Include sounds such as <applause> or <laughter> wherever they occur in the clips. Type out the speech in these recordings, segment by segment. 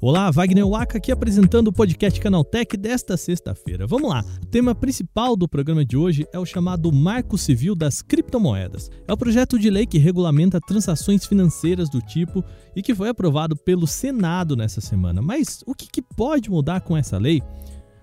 Olá, Wagner Waka aqui apresentando o podcast Canaltech desta sexta-feira. Vamos lá. O tema principal do programa de hoje é o chamado Marco Civil das Criptomoedas. É o projeto de lei que regulamenta transações financeiras do tipo e que foi aprovado pelo Senado nessa semana. Mas o que, que pode mudar com essa lei?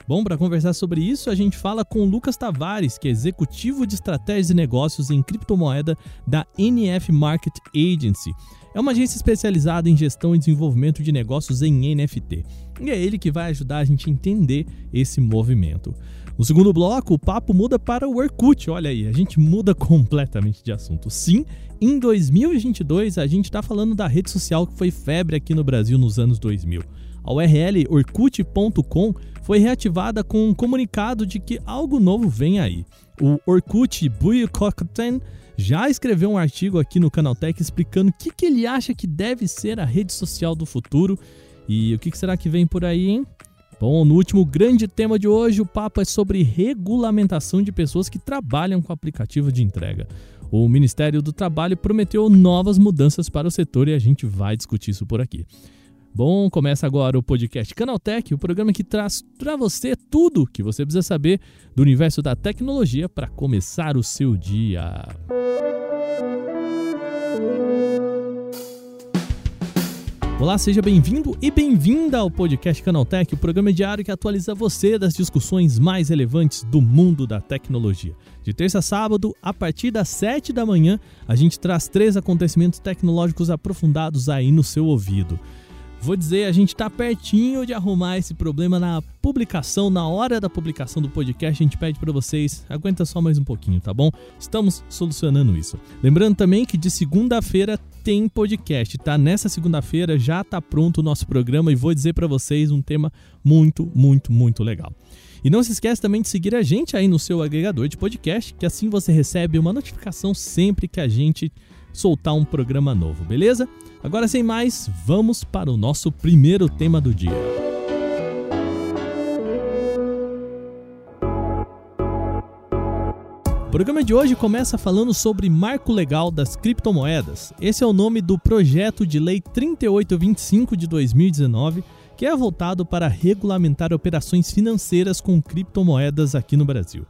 Bom, para conversar sobre isso, a gente fala com Lucas Tavares, que é executivo de estratégias e negócios em criptomoeda da NF Market Agency. É uma agência especializada em gestão e desenvolvimento de negócios em NFT. E é ele que vai ajudar a gente a entender esse movimento. No segundo bloco, o papo muda para o Orkut. Olha aí, a gente muda completamente de assunto. Sim, em 2022 a gente está falando da rede social que foi febre aqui no Brasil nos anos 2000. A URL orkut.com foi reativada com um comunicado de que algo novo vem aí. O Orkut Buicotten já escreveu um artigo aqui no Canaltech explicando o que, que ele acha que deve ser a rede social do futuro e o que, que será que vem por aí, hein? Bom, no último grande tema de hoje, o papo é sobre regulamentação de pessoas que trabalham com aplicativo de entrega. O Ministério do Trabalho prometeu novas mudanças para o setor e a gente vai discutir isso por aqui. Bom, começa agora o podcast Canaltech, o programa que traz para você tudo que você precisa saber do universo da tecnologia para começar o seu dia. Olá, seja bem-vindo e bem-vinda ao podcast Canaltech, o programa diário que atualiza você das discussões mais relevantes do mundo da tecnologia. De terça a sábado, a partir das 7 da manhã, a gente traz três acontecimentos tecnológicos aprofundados aí no seu ouvido. Vou dizer, a gente está pertinho de arrumar esse problema na publicação, na hora da publicação do podcast. A gente pede para vocês, aguenta só mais um pouquinho, tá bom? Estamos solucionando isso. Lembrando também que de segunda-feira tem podcast, tá? Nessa segunda-feira já tá pronto o nosso programa e vou dizer para vocês um tema muito, muito, muito legal. E não se esqueça também de seguir a gente aí no seu agregador de podcast, que assim você recebe uma notificação sempre que a gente soltar um programa novo, beleza? Agora sem mais, vamos para o nosso primeiro tema do dia. O programa de hoje começa falando sobre marco legal das criptomoedas. Esse é o nome do projeto de lei 3825 de 2019, que é voltado para regulamentar operações financeiras com criptomoedas aqui no Brasil.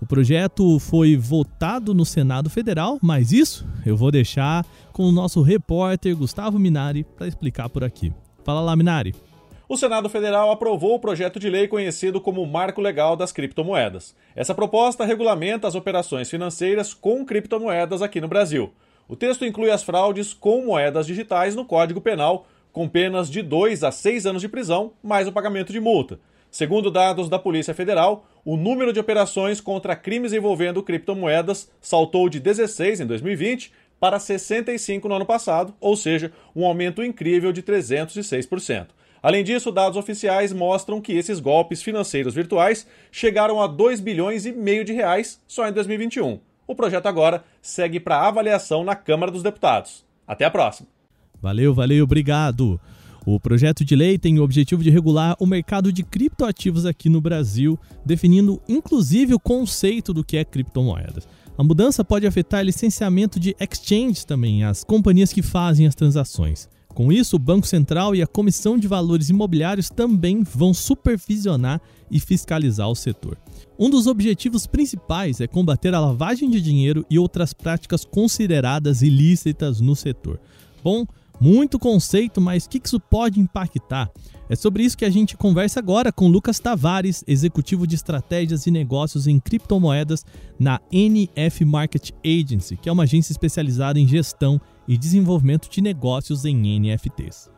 O projeto foi votado no Senado Federal, mas isso eu vou deixar com o nosso repórter Gustavo Minari para explicar por aqui. Fala lá, Minari. O Senado Federal aprovou o projeto de lei conhecido como Marco Legal das Criptomoedas. Essa proposta regulamenta as operações financeiras com criptomoedas aqui no Brasil. O texto inclui as fraudes com moedas digitais no Código Penal, com penas de 2 a 6 anos de prisão, mais o pagamento de multa. Segundo dados da Polícia Federal, o número de operações contra crimes envolvendo criptomoedas saltou de 16 em 2020 para 65 no ano passado, ou seja, um aumento incrível de 306%. Além disso, dados oficiais mostram que esses golpes financeiros virtuais chegaram a 2 bilhões e meio de reais só em 2021. O projeto agora segue para avaliação na Câmara dos Deputados. Até a próxima. Valeu, valeu, obrigado. O projeto de lei tem o objetivo de regular o mercado de criptoativos aqui no Brasil, definindo inclusive o conceito do que é criptomoedas. A mudança pode afetar licenciamento de exchanges também, as companhias que fazem as transações. Com isso, o Banco Central e a Comissão de Valores Imobiliários também vão supervisionar e fiscalizar o setor. Um dos objetivos principais é combater a lavagem de dinheiro e outras práticas consideradas ilícitas no setor. Bom, muito conceito, mas o que isso pode impactar? É sobre isso que a gente conversa agora com Lucas Tavares, executivo de estratégias e negócios em criptomoedas na NF Market Agency, que é uma agência especializada em gestão e desenvolvimento de negócios em NFTs.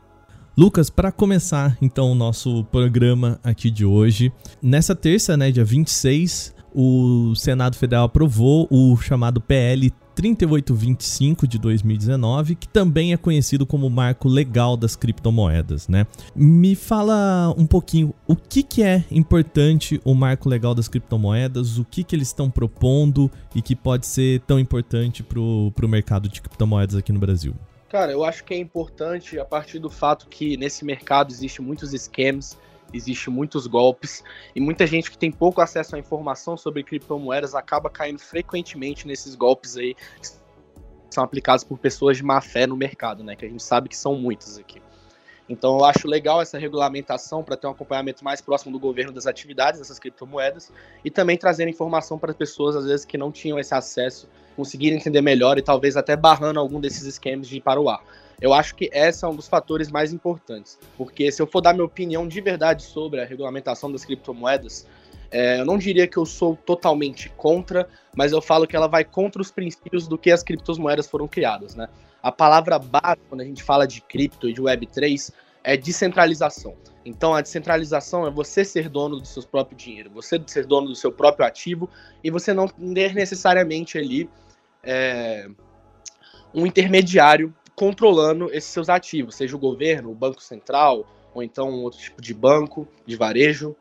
Lucas, para começar então o nosso programa aqui de hoje, nessa terça, né, dia 26, o Senado Federal aprovou o chamado PL 3825 de 2019, que também é conhecido como marco legal das criptomoedas, né? Me fala um pouquinho o que, que é importante o marco legal das criptomoedas, o que, que eles estão propondo e que pode ser tão importante para o mercado de criptomoedas aqui no Brasil. Cara, eu acho que é importante a partir do fato que nesse mercado existe muitos scams, existe muitos golpes e muita gente que tem pouco acesso à informação sobre criptomoedas acaba caindo frequentemente nesses golpes aí, são aplicadas por pessoas de má fé no mercado, né? Que a gente sabe que são muitas aqui. Então eu acho legal essa regulamentação para ter um acompanhamento mais próximo do governo das atividades dessas criptomoedas e também trazer informação para pessoas às vezes que não tinham esse acesso, conseguirem entender melhor e talvez até barrando algum desses esquemas de ir para o ar. Eu acho que esse é um dos fatores mais importantes, porque se eu for dar minha opinião de verdade sobre a regulamentação das criptomoedas, é, eu não diria que eu sou totalmente contra, mas eu falo que ela vai contra os princípios do que as criptomoedas foram criadas, né? A palavra base, quando a gente fala de cripto e de Web3, é descentralização. Então, a descentralização é você ser dono do seu próprio dinheiro, você ser dono do seu próprio ativo e você não ter necessariamente ali é, um intermediário controlando esses seus ativos, seja o governo, o Banco Central, ou então outro tipo de banco, de varejo,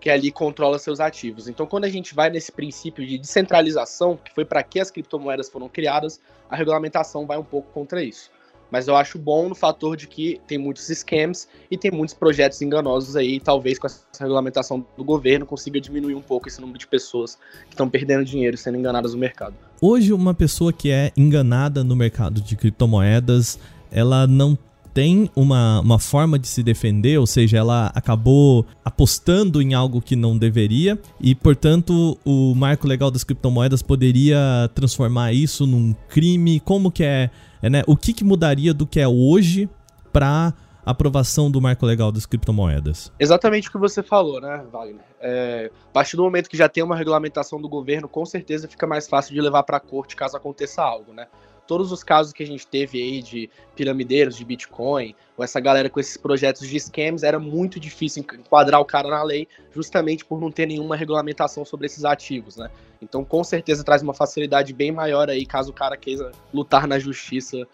que ali controla seus ativos. Então, quando a gente vai nesse princípio de descentralização, que foi para que as criptomoedas foram criadas, a regulamentação vai um pouco contra isso. Mas eu acho bom no fator de que tem muitos scams e tem muitos projetos enganosos aí, talvez com essa regulamentação do governo consiga diminuir um pouco esse número de pessoas que estão perdendo dinheiro sendo enganadas no mercado. Hoje, uma pessoa que é enganada no mercado de criptomoedas, ela não tem uma, uma forma de se defender, ou seja, ela acabou apostando em algo que não deveria e, portanto, o marco legal das criptomoedas poderia transformar isso num crime. Como que é, é né? O que, que mudaria do que é hoje para aprovação do marco legal das criptomoedas? Exatamente o que você falou, né, Wagner? É, a partir do momento que já tem uma regulamentação do governo, com certeza fica mais fácil de levar para a corte caso aconteça algo, né? Todos os casos que a gente teve aí de piramideiros de Bitcoin, ou essa galera com esses projetos de scams, era muito difícil enquadrar o cara na lei, justamente por não ter nenhuma regulamentação sobre esses ativos, né? Então, com certeza traz uma facilidade bem maior aí, caso o cara queira lutar na justiça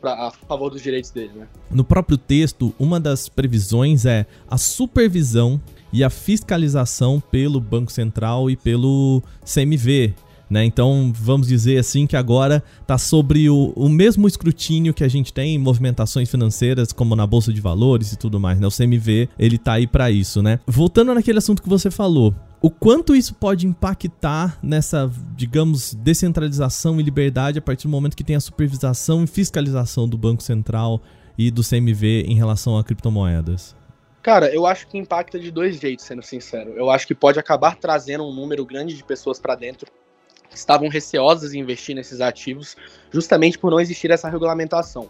pra, a favor dos direitos dele, né? No próprio texto, uma das previsões é a supervisão e a fiscalização pelo Banco Central e pelo CMV. Né? Então, vamos dizer assim que agora está sobre o, o mesmo escrutínio que a gente tem em movimentações financeiras, como na Bolsa de Valores e tudo mais. Né? O CMV, ele tá aí para isso, né? Voltando naquele assunto que você falou, o quanto isso pode impactar nessa, digamos, descentralização e liberdade a partir do momento que tem a supervisação e fiscalização do Banco Central e do CMV em relação a criptomoedas? Cara, eu acho que impacta de dois jeitos, sendo sincero. Eu acho que pode acabar trazendo um número grande de pessoas para dentro estavam receosas em investir nesses ativos, justamente por não existir essa regulamentação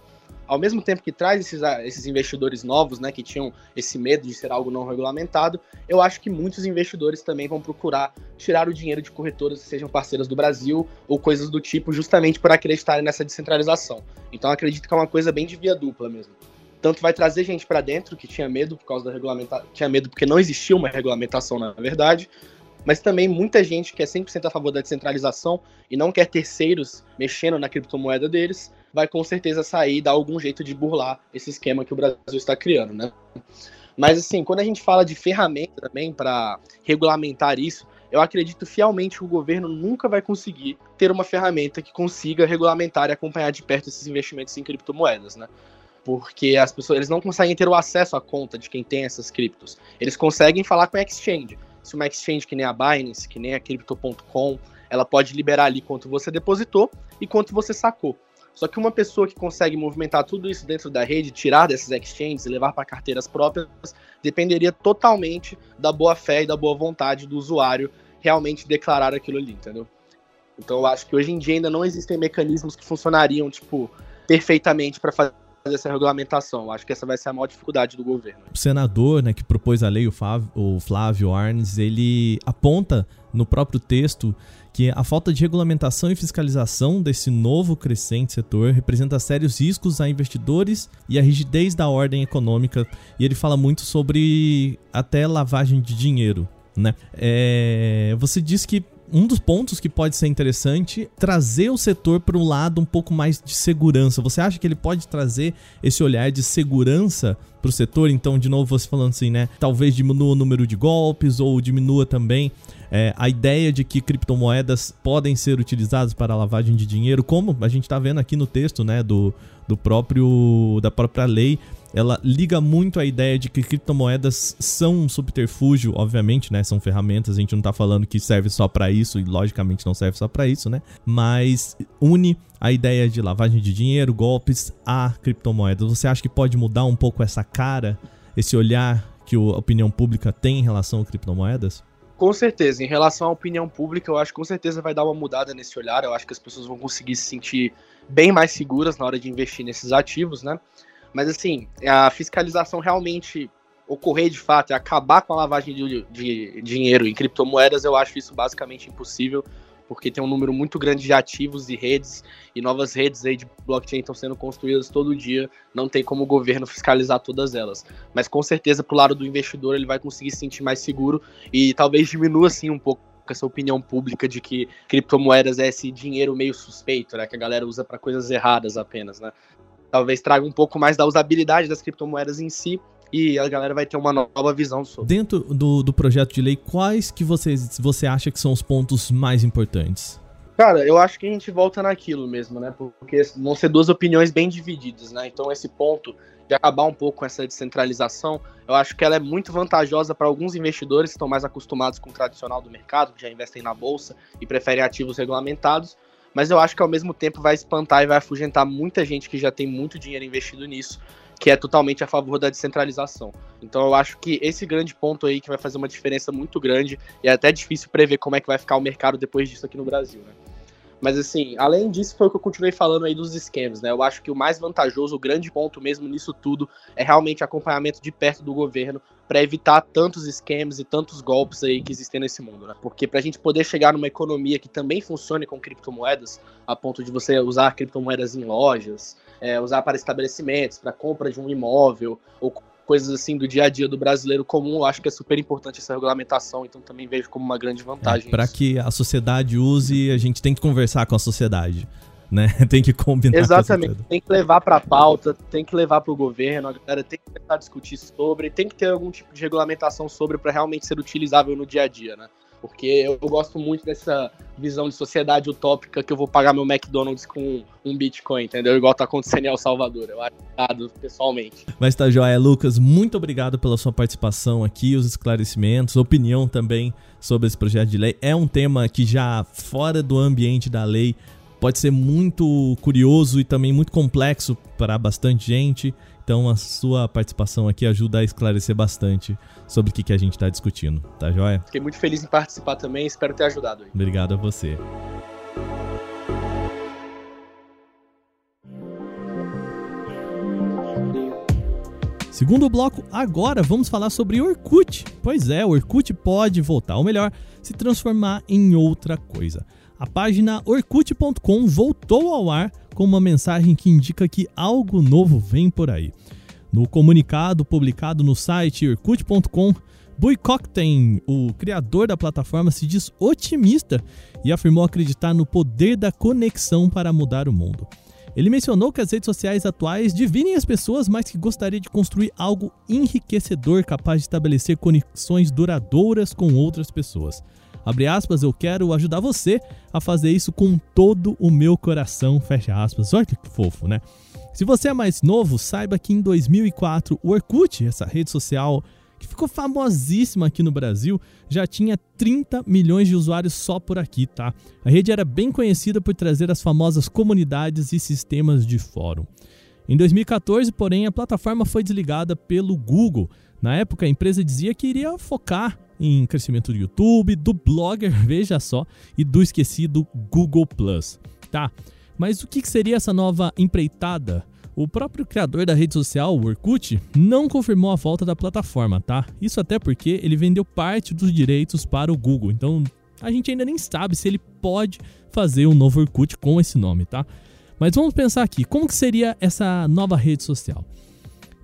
ao mesmo tempo que traz esses, esses investidores novos, né, que tinham esse medo de ser algo não regulamentado, eu acho que muitos investidores também vão procurar tirar o dinheiro de corretoras que sejam parceiras do Brasil ou coisas do tipo, justamente por acreditarem nessa descentralização. Então acredito que é uma coisa bem de via dupla mesmo. Tanto vai trazer gente para dentro que tinha medo por causa da regulamentação, tinha medo porque não existia uma regulamentação na verdade, mas também muita gente que é 100% a favor da descentralização e não quer terceiros mexendo na criptomoeda deles, vai com certeza sair e dar algum jeito de burlar esse esquema que o Brasil está criando, né? Mas assim, quando a gente fala de ferramenta também para regulamentar isso, eu acredito fielmente que o governo nunca vai conseguir ter uma ferramenta que consiga regulamentar e acompanhar de perto esses investimentos em criptomoedas, né? Porque as pessoas eles não conseguem ter o acesso à conta de quem tem essas criptos. Eles conseguem falar com a exchange. Se uma exchange que nem a Binance, que nem a Crypto.com, ela pode liberar ali quanto você depositou e quanto você sacou. Só que uma pessoa que consegue movimentar tudo isso dentro da rede, tirar dessas exchanges e levar para carteiras próprias, dependeria totalmente da boa fé e da boa vontade do usuário realmente declarar aquilo ali, entendeu? Então eu acho que hoje em dia ainda não existem mecanismos que funcionariam, tipo, perfeitamente para fazer essa regulamentação. Acho que essa vai ser a maior dificuldade do governo. O senador, né, que propôs a lei, o Flávio, o Flávio Arnes, ele aponta no próprio texto que a falta de regulamentação e fiscalização desse novo crescente setor representa sérios riscos a investidores e a rigidez da ordem econômica. E ele fala muito sobre até lavagem de dinheiro. Né? É, você diz que um dos pontos que pode ser interessante trazer o setor para um lado um pouco mais de segurança. Você acha que ele pode trazer esse olhar de segurança para o setor? Então, de novo, você falando assim, né? Talvez diminua o número de golpes ou diminua também é, a ideia de que criptomoedas podem ser utilizadas para lavagem de dinheiro, como a gente está vendo aqui no texto, né? Do, do próprio da própria lei ela liga muito a ideia de que criptomoedas são um subterfúgio, obviamente, né? São ferramentas, a gente não tá falando que serve só para isso e logicamente não serve só para isso, né? Mas une a ideia de lavagem de dinheiro, golpes a criptomoedas. Você acha que pode mudar um pouco essa cara, esse olhar que a opinião pública tem em relação a criptomoedas? Com certeza. Em relação à opinião pública, eu acho que com certeza vai dar uma mudada nesse olhar. Eu acho que as pessoas vão conseguir se sentir bem mais seguras na hora de investir nesses ativos, né? Mas assim, a fiscalização realmente ocorrer de fato e acabar com a lavagem de, de, dinheiro em criptomoedas, eu acho isso basicamente impossível, porque tem um número muito grande de ativos e redes, e novas redes aí de blockchain estão sendo construídas todo dia, não tem como o governo fiscalizar todas elas. Mas com certeza, pro lado do investidor, ele vai conseguir se sentir mais seguro e talvez diminua assim um pouco essa opinião pública de que criptomoedas é esse dinheiro meio suspeito, né, que a galera usa para coisas erradas apenas, né? Talvez traga um pouco mais da usabilidade das criptomoedas em si e a galera vai ter uma nova visão sobre. Dentro do, do projeto de lei, quais que você, você acha que são os pontos mais importantes? Cara, eu acho que a gente volta naquilo mesmo, né? Porque vão ser duas opiniões bem divididas, né? Então esse ponto de acabar um pouco com essa descentralização, eu acho que ela é muito vantajosa para alguns investidores que estão mais acostumados com o tradicional do mercado, que já investem na bolsa e preferem ativos regulamentados, mas eu acho que ao mesmo tempo vai espantar e vai afugentar muita gente que já tem muito dinheiro investido nisso, que é totalmente a favor da descentralização. Então eu acho que esse grande ponto aí que vai fazer uma diferença muito grande e é até difícil prever como é que vai ficar o mercado depois disso aqui no Brasil, né? Mas assim, além disso, foi o que eu continuei falando aí dos esquemas, né? Eu acho que o mais vantajoso, o grande ponto mesmo nisso tudo, é realmente acompanhamento de perto do governo para evitar tantos esquemas e tantos golpes aí que existem nesse mundo, né? Porque para a gente poder chegar numa economia que também funcione com criptomoedas, a ponto de você usar criptomoedas em lojas, é, usar para estabelecimentos, para compra de um imóvel, ou coisas assim do dia a dia do brasileiro comum, eu acho que é super importante essa regulamentação, então também vejo como uma grande vantagem. É, para que a sociedade use, a gente tem que conversar com a sociedade. Né? <laughs> Tem que combinar. Exatamente. Tem que levar para a pauta, tem que levar para o governo, a galera tem que tentar discutir sobre, tem que ter algum tipo de regulamentação sobre para realmente ser utilizável no dia a dia, né? Porque eu, gosto muito dessa visão de sociedade utópica que eu vou pagar meu McDonald's com um Bitcoin, entendeu? Igual tá acontecendo em El Salvador. Eu acho errado, pessoalmente. Mas tá joia, Lucas. Muito obrigado pela sua participação aqui, os esclarecimentos, opinião também sobre esse projeto de lei. É um tema que já fora do ambiente da lei pode ser muito curioso e também muito complexo para bastante gente. Então a sua participação aqui ajuda a esclarecer bastante sobre o que, que a gente está discutindo, tá joia? Fiquei muito feliz em participar também, espero ter ajudado. Aí. Obrigado a você. Segundo bloco, agora vamos falar sobre Orkut. Pois é, o Orkut pode voltar, ou melhor, se transformar em outra coisa. A página orkut.com voltou ao ar com uma mensagem que indica que algo novo vem por aí. No comunicado publicado no site orkut.com, Bui o criador da plataforma, se diz otimista e afirmou acreditar no poder da conexão para mudar o mundo. Ele mencionou que as redes sociais atuais dividem as pessoas, mas que gostaria de construir algo enriquecedor capaz de estabelecer conexões duradouras com outras pessoas. Abre aspas, eu quero ajudar você a fazer isso com todo o meu coração, fecha aspas. Olha que fofo, né? Se você é mais novo, saiba que em 2004 o Orkut, essa rede social que ficou famosíssima aqui no Brasil, já tinha 30 milhões de usuários só por aqui, tá? A rede era bem conhecida por trazer as famosas comunidades e sistemas de fórum. Em 2014, porém, a plataforma foi desligada pelo Google. Na época, a empresa dizia que iria focar em crescimento do YouTube, do Blogger, <laughs> veja só, e do esquecido Google Plus, tá? Mas o que seria essa nova empreitada? O próprio criador da rede social, o Orkut, não confirmou a volta da plataforma, tá? Isso até porque ele vendeu parte dos direitos para o Google. Então, a gente ainda nem sabe se ele pode fazer um novo Orkut com esse nome, tá? Mas vamos pensar aqui, como que seria essa nova rede social?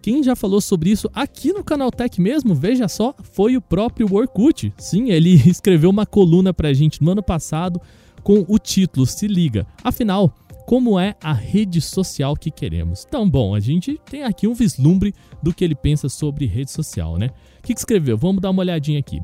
Quem já falou sobre isso aqui no canal Tech mesmo, veja só, foi o próprio Orkut. Sim, ele <laughs> escreveu uma coluna pra gente no ano passado com o título Se Liga. Afinal, como é a rede social que queremos. Então, bom, a gente tem aqui um vislumbre do que ele pensa sobre rede social, né? O que, que escreveu? Vamos dar uma olhadinha aqui.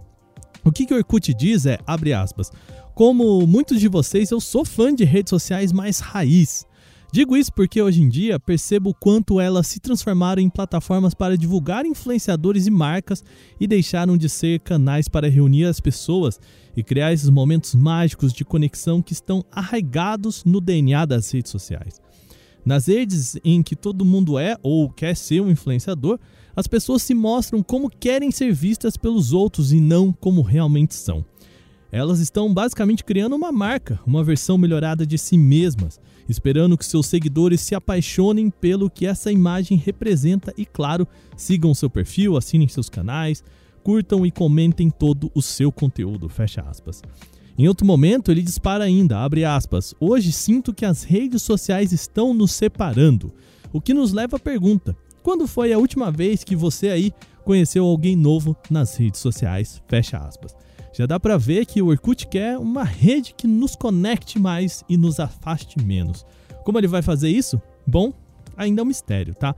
O que, que o Orkut diz é, abre aspas, como muitos de vocês, eu sou fã de redes sociais mais raiz. Digo isso porque hoje em dia percebo o quanto elas se transformaram em plataformas para divulgar influenciadores e marcas e deixaram de ser canais para reunir as pessoas e criar esses momentos mágicos de conexão que estão arraigados no DNA das redes sociais. Nas redes em que todo mundo é ou quer ser um influenciador, as pessoas se mostram como querem ser vistas pelos outros e não como realmente são. Elas estão basicamente criando uma marca, uma versão melhorada de si mesmas, esperando que seus seguidores se apaixonem pelo que essa imagem representa e, claro, sigam seu perfil, assinem seus canais, curtam e comentem todo o seu conteúdo. Fecha aspas. Em outro momento, ele dispara ainda, abre aspas, hoje sinto que as redes sociais estão nos separando, o que nos leva à pergunta, quando foi a última vez que você aí conheceu alguém novo nas redes sociais? Fecha aspas. Já dá para ver que o Orkut quer uma rede que nos conecte mais e nos afaste menos. Como ele vai fazer isso? Bom, ainda é um mistério, tá?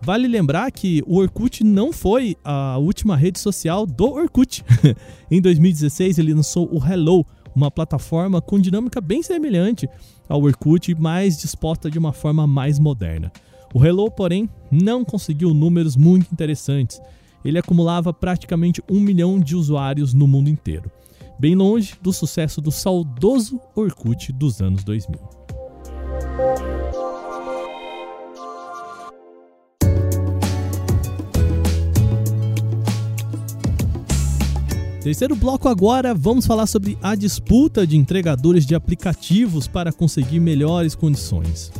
Vale lembrar que o Orkut não foi a última rede social do Orkut. <laughs> em 2016 ele lançou o Hello, uma plataforma com dinâmica bem semelhante ao Orkut, mas disposta de uma forma mais moderna. O Hello, porém, não conseguiu números muito interessantes. Ele acumulava praticamente um milhão de usuários no mundo inteiro, bem longe do sucesso do saudoso Orkut dos anos 2000. Terceiro bloco agora, vamos falar sobre a disputa de entregadores de aplicativos para conseguir melhores condições.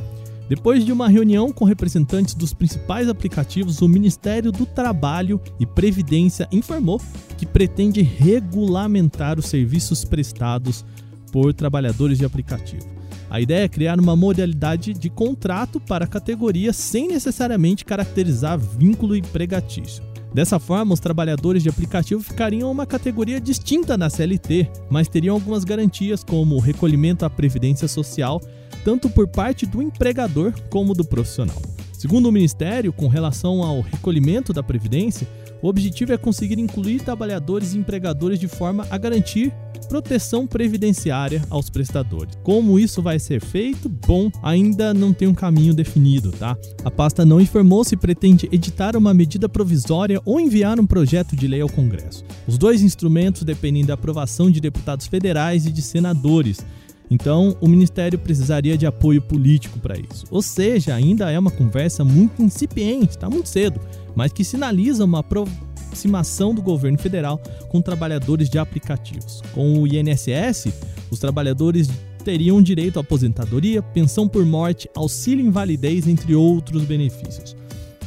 Depois de uma reunião com representantes dos principais aplicativos, o Ministério do Trabalho e Previdência informou que pretende regulamentar os serviços prestados por trabalhadores de aplicativo. A ideia é criar uma modalidade de contrato para a categoria sem necessariamente caracterizar vínculo empregatício. Dessa forma, os trabalhadores de aplicativo ficariam uma categoria distinta da CLT, mas teriam algumas garantias como recolhimento à previdência social tanto por parte do empregador como do profissional. Segundo o Ministério, com relação ao recolhimento da Previdência, o objetivo é conseguir incluir trabalhadores e empregadores de forma a garantir proteção previdenciária aos prestadores. Como isso vai ser feito? Bom, ainda não tem um caminho definido, tá? A pasta não informou se pretende editar uma medida provisória ou enviar um projeto de lei ao Congresso. Os dois instrumentos dependem da aprovação de deputados federais e de senadores então, o ministério precisaria de apoio político para isso. Ou seja, ainda é uma conversa muito incipiente, está muito cedo, mas que sinaliza uma aproximação do governo federal com trabalhadores de aplicativos. Com o INSS, os trabalhadores teriam direito à aposentadoria, pensão por morte, auxílio invalidez, entre outros benefícios.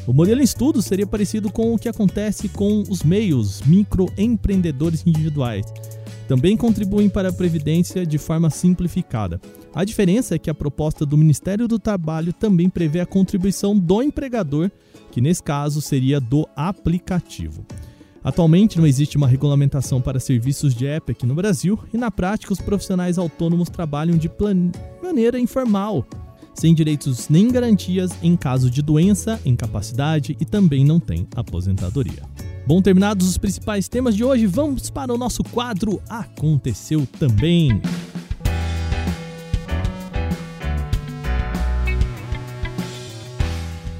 O modelo em estudo seria parecido com o que acontece com os meios microempreendedores individuais também contribuem para a Previdência de forma simplificada. A diferença é que a proposta do Ministério do Trabalho também prevê a contribuição do empregador, que nesse caso seria do aplicativo. Atualmente não existe uma regulamentação para serviços de app aqui no Brasil e na prática os profissionais autônomos trabalham de maneira informal, sem direitos nem garantias em caso de doença, incapacidade e também não tem aposentadoria. Bom, terminados os principais temas de hoje, vamos para o nosso quadro Aconteceu Também.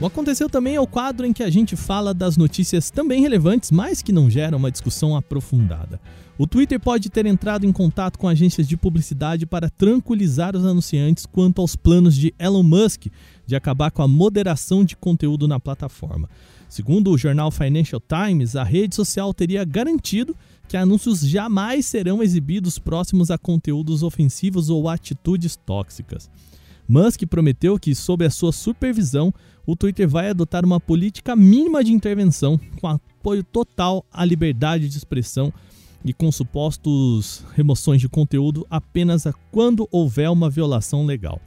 O Aconteceu também é o quadro em que a gente fala das notícias também relevantes, mas que não geram uma discussão aprofundada. O Twitter pode ter entrado em contato com agências de publicidade para tranquilizar os anunciantes quanto aos planos de Elon Musk de acabar com a moderação de conteúdo na plataforma. Segundo o jornal Financial Times, a rede social teria garantido que anúncios jamais serão exibidos próximos a conteúdos ofensivos ou atitudes tóxicas. Musk prometeu que, sob a sua supervisão, o Twitter vai adotar uma política mínima de intervenção, com apoio total à liberdade de expressão e com supostos remoções de conteúdo apenas quando houver uma violação legal.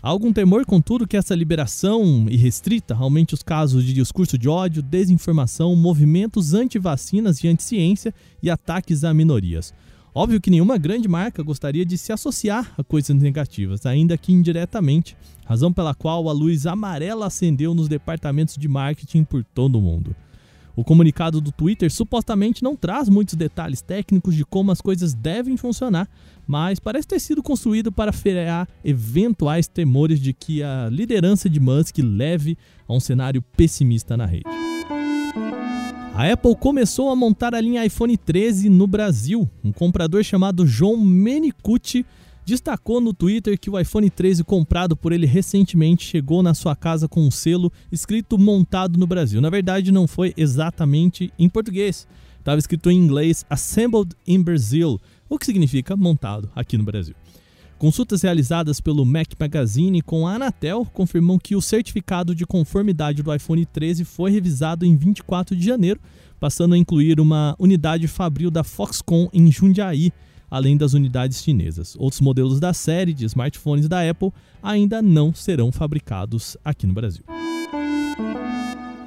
Há algum temor, contudo, que essa liberação irrestrita aumente os casos de discurso de ódio, desinformação, movimentos anti-vacinas e anti-ciência e ataques a minorias. Óbvio que nenhuma grande marca gostaria de se associar a coisas negativas, ainda que indiretamente, razão pela qual a luz amarela acendeu nos departamentos de marketing por todo o mundo. O comunicado do Twitter supostamente não traz muitos detalhes técnicos de como as coisas devem funcionar, mas parece ter sido construído para frear eventuais temores de que a liderança de Musk leve a um cenário pessimista na rede. A Apple começou a montar a linha iPhone 13 no Brasil. Um comprador chamado João Menicucci destacou no Twitter que o iPhone 13 comprado por ele recentemente chegou na sua casa com um selo escrito montado no Brasil. Na verdade, não foi exatamente em português. Estava escrito em inglês Assembled in Brazil, o que significa montado aqui no Brasil. Consultas realizadas pelo Mac Magazine com a Anatel confirmam que o certificado de conformidade do iPhone 13 foi revisado em 24 de janeiro, passando a incluir uma unidade fabril da Foxconn em Jundiaí, além das unidades chinesas. Outros modelos da série de smartphones da Apple ainda não serão fabricados aqui no Brasil.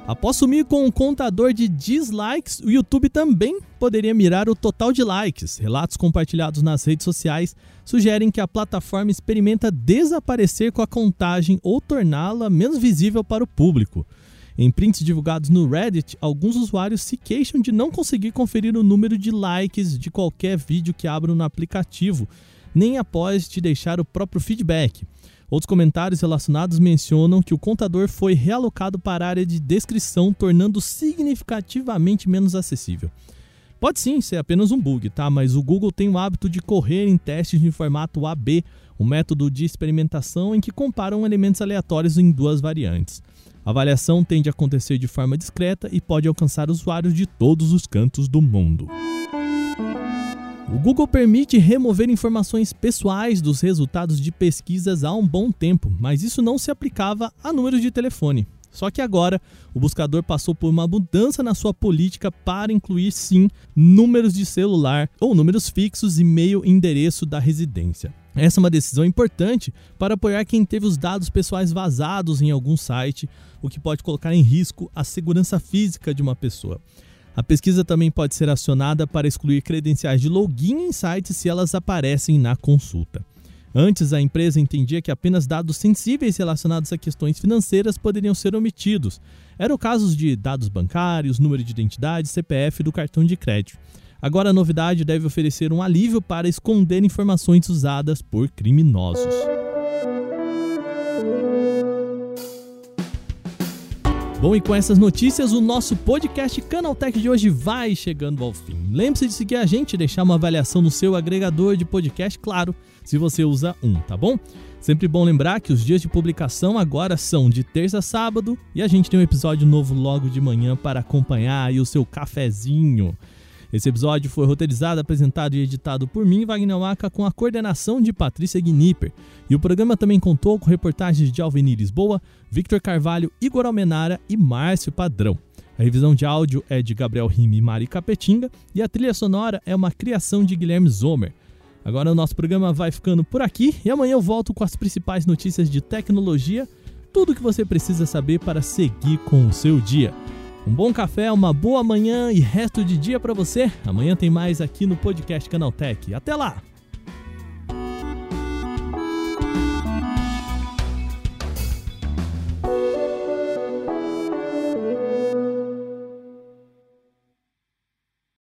Após sumir com um contador de dislikes, o YouTube também poderia mirar o total de likes. Relatos compartilhados nas redes sociais sugerem que a plataforma experimenta desaparecer com a contagem ou torná-la menos visível para o público. Em prints divulgados no Reddit, alguns usuários se queixam de não conseguir conferir o número de likes de qualquer vídeo que abram no aplicativo, nem após te deixar o próprio feedback. Outros comentários relacionados mencionam que o contador foi realocado para a área de descrição, tornando significativamente menos acessível. Pode sim ser apenas um bug, tá? Mas o Google tem o hábito de correr em testes de formato AB, um método de experimentação em que comparam elementos aleatórios em duas variantes. A avaliação tende a acontecer de forma discreta e pode alcançar usuários de todos os cantos do mundo. O Google permite remover informações pessoais dos resultados de pesquisas há um bom tempo, mas isso não se aplicava a números de telefone. Só que agora o buscador passou por uma mudança na sua política para incluir sim números de celular ou números fixos, e endereço da residência. Essa é uma decisão importante para apoiar quem teve os dados pessoais vazados em algum site, o que pode colocar em risco a segurança física de uma pessoa. A pesquisa também pode ser acionada para excluir credenciais de login em sites se elas aparecem na consulta. Antes, a empresa entendia que apenas dados sensíveis relacionados a questões financeiras poderiam ser omitidos. Eram casos de dados bancários, número de identidade, CPF do cartão de crédito. Agora a novidade deve oferecer um alívio para esconder informações usadas por criminosos. Bom, e com essas notícias, o nosso podcast Canaltech de hoje vai chegando ao fim. Lembre-se de seguir a gente e deixar uma avaliação no seu agregador de podcast, claro, se você usa um, tá bom? Sempre bom lembrar que os dias de publicação agora são de terça a sábado e a gente tem um episódio novo logo de manhã para acompanhar aí o seu cafezinho. Esse episódio foi roteirizado, apresentado e editado por mim, Wagner Waka, com a coordenação de Patrícia Gnipper. E o programa também contou com reportagens de Alveni Lisboa, Victor Carvalho, Igor Almenara e Márcio Padrão. A revisão de áudio é de Gabriel Rime e Mari Capetinga e a trilha sonora é uma criação de Guilherme Zomer. Agora o nosso programa vai ficando por aqui e amanhã eu volto com as principais notícias de tecnologia, tudo o que você precisa saber para seguir com o seu dia. Um bom café, uma boa manhã e resto de dia para você. Amanhã tem mais aqui no podcast Canaltech. Até lá!